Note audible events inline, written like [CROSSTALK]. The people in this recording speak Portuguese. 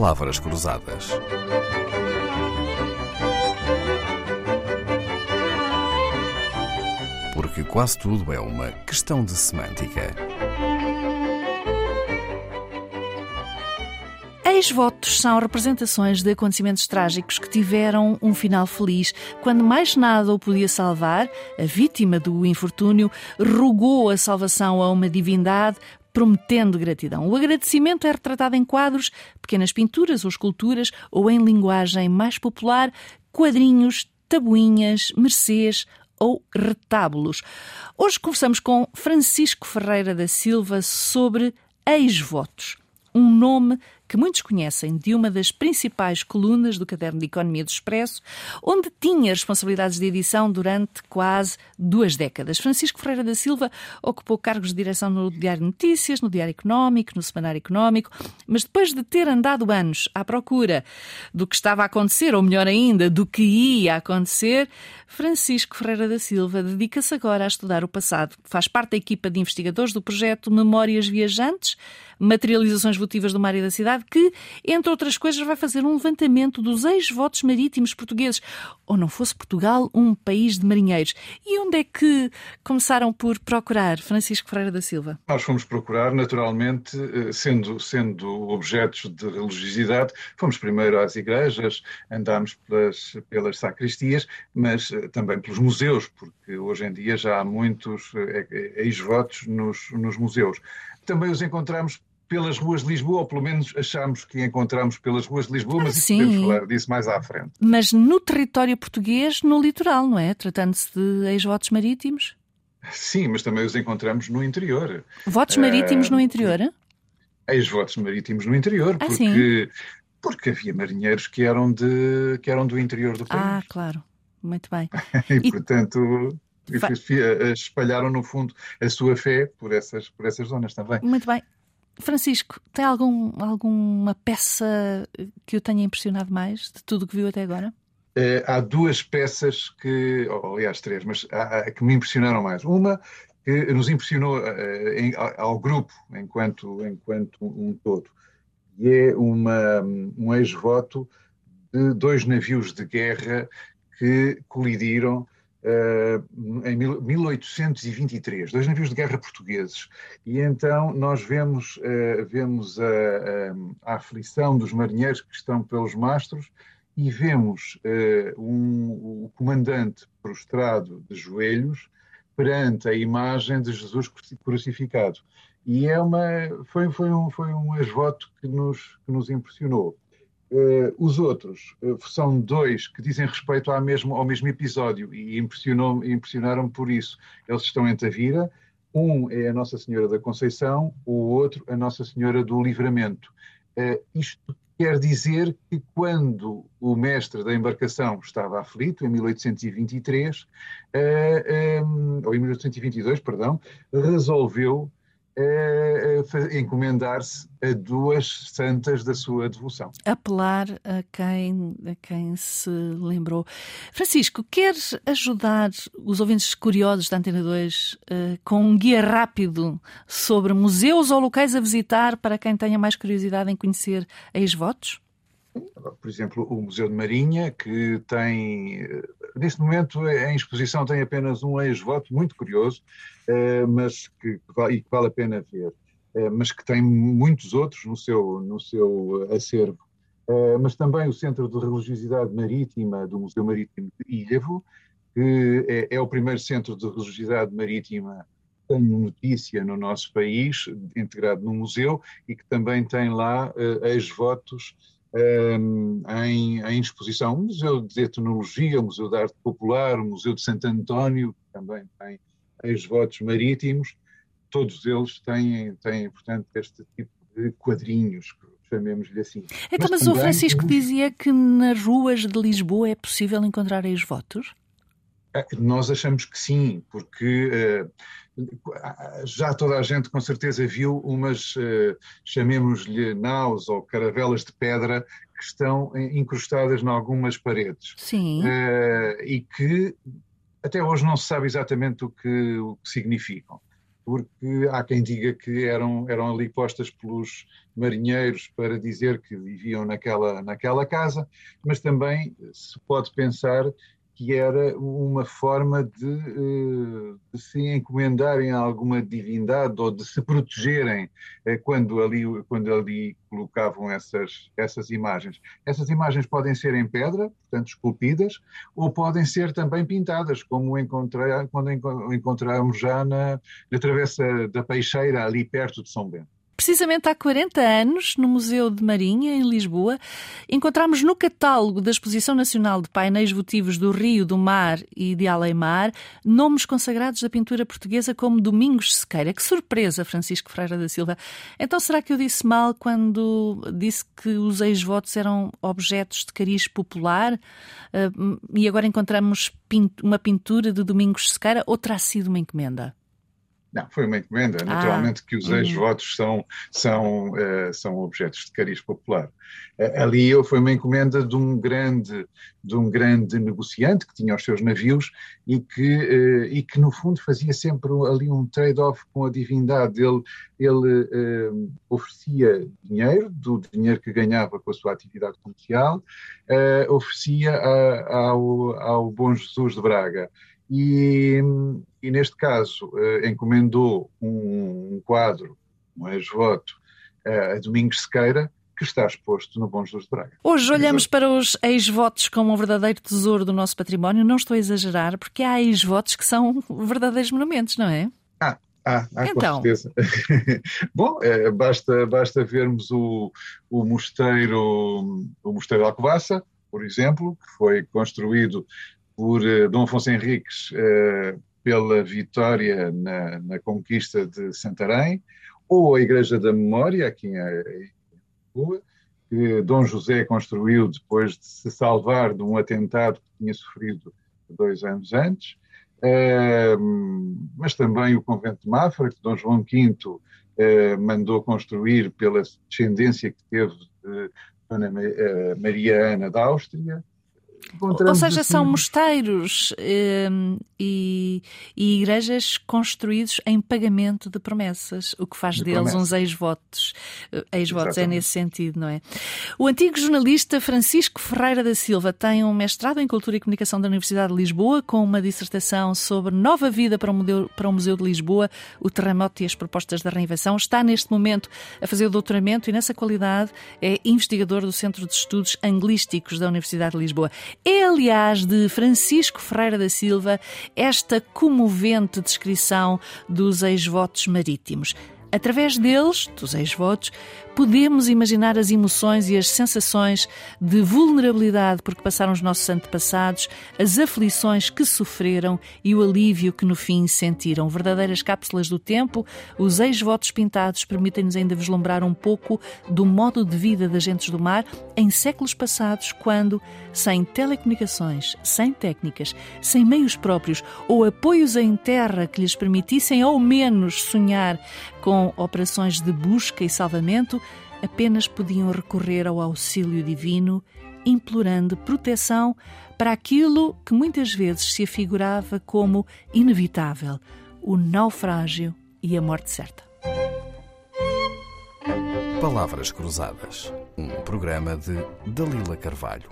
palavras cruzadas. Porque quase tudo é uma questão de semântica. Ex-votos são representações de acontecimentos trágicos que tiveram um final feliz. Quando mais nada o podia salvar, a vítima do infortúnio rogou a salvação a uma divindade, prometendo gratidão. O agradecimento é retratado em quadros, pequenas pinturas ou esculturas, ou em linguagem mais popular, quadrinhos, tabuinhas, mercês ou retábulos. Hoje conversamos com Francisco Ferreira da Silva sobre ex-votos um nome que muitos conhecem de uma das principais colunas do Caderno de Economia do Expresso, onde tinha responsabilidades de edição durante quase duas décadas. Francisco Ferreira da Silva ocupou cargos de direção no Diário Notícias, no Diário Económico, no Semanário Económico, mas depois de ter andado anos à procura do que estava a acontecer, ou melhor ainda, do que ia acontecer, Francisco Ferreira da Silva dedica-se agora a estudar o passado. Faz parte da equipa de investigadores do projeto Memórias Viajantes, materializações votivas do mar e da cidade, que, entre outras coisas, vai fazer um levantamento dos ex-votos marítimos portugueses. Ou não fosse Portugal um país de marinheiros. E onde é que começaram por procurar, Francisco Ferreira da Silva? Nós fomos procurar, naturalmente, eh, sendo, sendo objetos de religiosidade, fomos primeiro às igrejas, andámos pelas, pelas sacristias, mas eh, também pelos museus, porque hoje em dia já há muitos eh, ex-votos nos, nos museus. Também os encontramos pelas ruas de Lisboa, ou pelo menos achamos que encontramos pelas ruas de Lisboa, mas Sim. podemos falar disso mais à frente. Mas no território português, no litoral, não é? Tratando-se de ex-votos marítimos? Sim, mas também os encontramos no interior. Votos marítimos uh, no interior? Ex-votos marítimos no interior, ah, porque, sim? porque havia marinheiros que eram, de, que eram do interior do país. Ah, claro. Muito bem. [LAUGHS] e, e, portanto, espalharam, no fundo, a sua fé por essas, por essas zonas também. Muito bem. Francisco, tem algum, alguma peça que o tenha impressionado mais de tudo que viu até agora? Uh, há duas peças que, aliás, três, mas há, que me impressionaram mais. Uma que nos impressionou uh, em, ao grupo enquanto, enquanto um todo, e é uma, um ex-voto de dois navios de guerra que colidiram em 1823, dois navios de guerra portugueses. E então nós vemos, uh, vemos a, a, a, aflição dos marinheiros que estão pelos mastros e vemos uh, um, o comandante prostrado de joelhos perante a imagem de Jesus crucificado. E é uma, foi, foi, um, foi um ex-voto que nos, que nos impressionou. Uh, os outros uh, são dois que dizem respeito ao mesmo, ao mesmo episódio e impressionaram por isso. Eles estão em Tavira. Um é a Nossa Senhora da Conceição, o outro a Nossa Senhora do Livramento. Uh, isto quer dizer que quando o mestre da embarcação estava aflito, em 1823, um, ou em 1822, perdão, resolveu encomendar-se a duas santas da sua devoção. Apelar a quem, a quem se lembrou. Francisco, queres ajudar os ouvintes curiosos da Antena 2 uh, eh, com um guia rápido sobre museus ou locais a visitar para quem tenha mais curiosidade em conhecer ex-votos? Por exemplo, o Museu de Marinha, que tem, neste momento, em exposição, tem apenas um ex-voto muito curioso, eh, mas que, que vale a pena ver, eh, mas que tem muitos outros no seu, no seu acervo. Eh, mas também o Centro de Religiosidade Marítima do Museu Marítimo de Ilhavo, que é, é o primeiro centro de religiosidade marítima tem notícia no nosso país, integrado no museu, e que também tem lá uh, ex-votos em, em, exposição. O Museu de Etnologia, o Museu de Arte Popular, o Museu de Santo António, que também tem ex-votos marítimos, todos eles têm, têm, portanto, este tipo de quadrinhos, chamemos-lhe assim. Então, mas, mas o Francisco dizia que nas ruas de Lisboa é possível encontrar ex-votos? É, nós achamos que sim, porque uh, já toda a gente com certeza viu umas, uh, chamemos-lhe naus ou caravelas de pedra que estão incrustadas em algumas paredes. Sim. Uh, e que até hoje não se sabe exatamente o que, o que significam. porque há quem diga que eram, eram ali postas pelos marinheiros para dizer que viviam naquela, naquela casa, mas também se pode pensar que era uma forma de, eh, de, se encomendarem a alguma divindade ou de se protegerem eh, quando ali, quando ali colocavam essas, essas imagens. Essas imagens podem ser em pedra, portanto esculpidas, ou podem ser também pintadas, como encontrei, quando encontramos já na, na Travessa da Peixeira, ali perto de São Bento. Precisamente há 40 anos, no Museu de Marinha, em Lisboa, encontramos no catálogo da Exposição Nacional de Painéis Votivos do Rio, do Mar e de Aleimar nomes consagrados da pintura portuguesa como Domingos Sequeira. Que surpresa, Francisco Ferreira da Silva. Então será que eu disse mal quando disse que os ex-votos eram objetos de cariz popular uh, e agora encontramos uma pintura de Domingos Sequeira ou terá sido uma encomenda? Não, foi uma encomenda. Ah, Naturalmente que os uhum. ex-votos são, são, uh, são objetos de cariz popular. Uh, ali foi uma encomenda de um grande, de um grande negociante que tinha os seus navios e que, uh, e que no fundo fazia sempre ali um trade-off com a divindade. Ele, ele oferecia dinheiro, do dinheiro que ganhava com a sua atividade comercial, oferecia a, ao, ao Bom Jesus de Braga. E, e neste caso uh, encomendou um, um, quadro, um ex-voto, uh, a Domingos Sequeira, que está exposto no Bom Jesus de Braga. Hoje olhamos para os ex-votos como um verdadeiro tesouro do nosso património. Não estou a exagerar, porque há ex-votos que são verdadeiros monumentos, não é? Ah, ah, ah então. com certeza. [LAUGHS] Bom, é, basta, basta vermos o, o mosteiro, o mosteiro de Alcobaça, por exemplo, que foi construído por uh, Dom Afonso Henriques uh, pela vitória na, na, conquista de Santarém, ou a Igreja da Memória, aqui em Lisboa, que Dom José construiu depois de se salvar de um atentado que tinha sofrido dois anos antes, uh, mas também o convento de Mafra, que Dom João V mandou construir pela descendência que teve de Dona Maria Ana da Áustria, ou seja, assim... são mosteiros um, e, e, igrejas construídos em pagamento de promessas, o que faz de deles promessas. uns ex-votos. Eh, ex-votos é nesse sentido, não é? O antigo jornalista Francisco Ferreira da Silva tem um mestrado em Cultura e Comunicação da Universidade de Lisboa, com uma dissertação sobre nova vida para o Museu, para o Museu de Lisboa, o terremoto e as propostas da reinvenção. Está neste momento a fazer o doutoramento e, nessa qualidade, é investigador do Centro de Estudos Anglísticos da Universidade de Lisboa. É, aliás, de Francisco Ferreira da Silva esta comovente descrição dos ex-votos marítimos. Através deles, dos ex-votos, podemos imaginar as emoções e as sensações de vulnerabilidade por que passaram os nossos antepassados, as aflições que sofreram e o alívio que no fim sentiram. Verdadeiras cápsulas do tempo, os ex-votos pintados permitem-nos ainda vislumbrar um pouco do modo de vida das gentes do mar em séculos passados, quando, sem telecomunicações, sem técnicas, sem meios próprios ou apoios em terra que lhes permitissem ao menos sonhar com operações de busca e salvamento, apenas podiam recorrer ao auxílio divino, implorando proteção para aquilo que muitas vezes se afigurava como inevitável: o naufrágio e a morte certa. Palavras Cruzadas, um programa de Dalila Carvalho.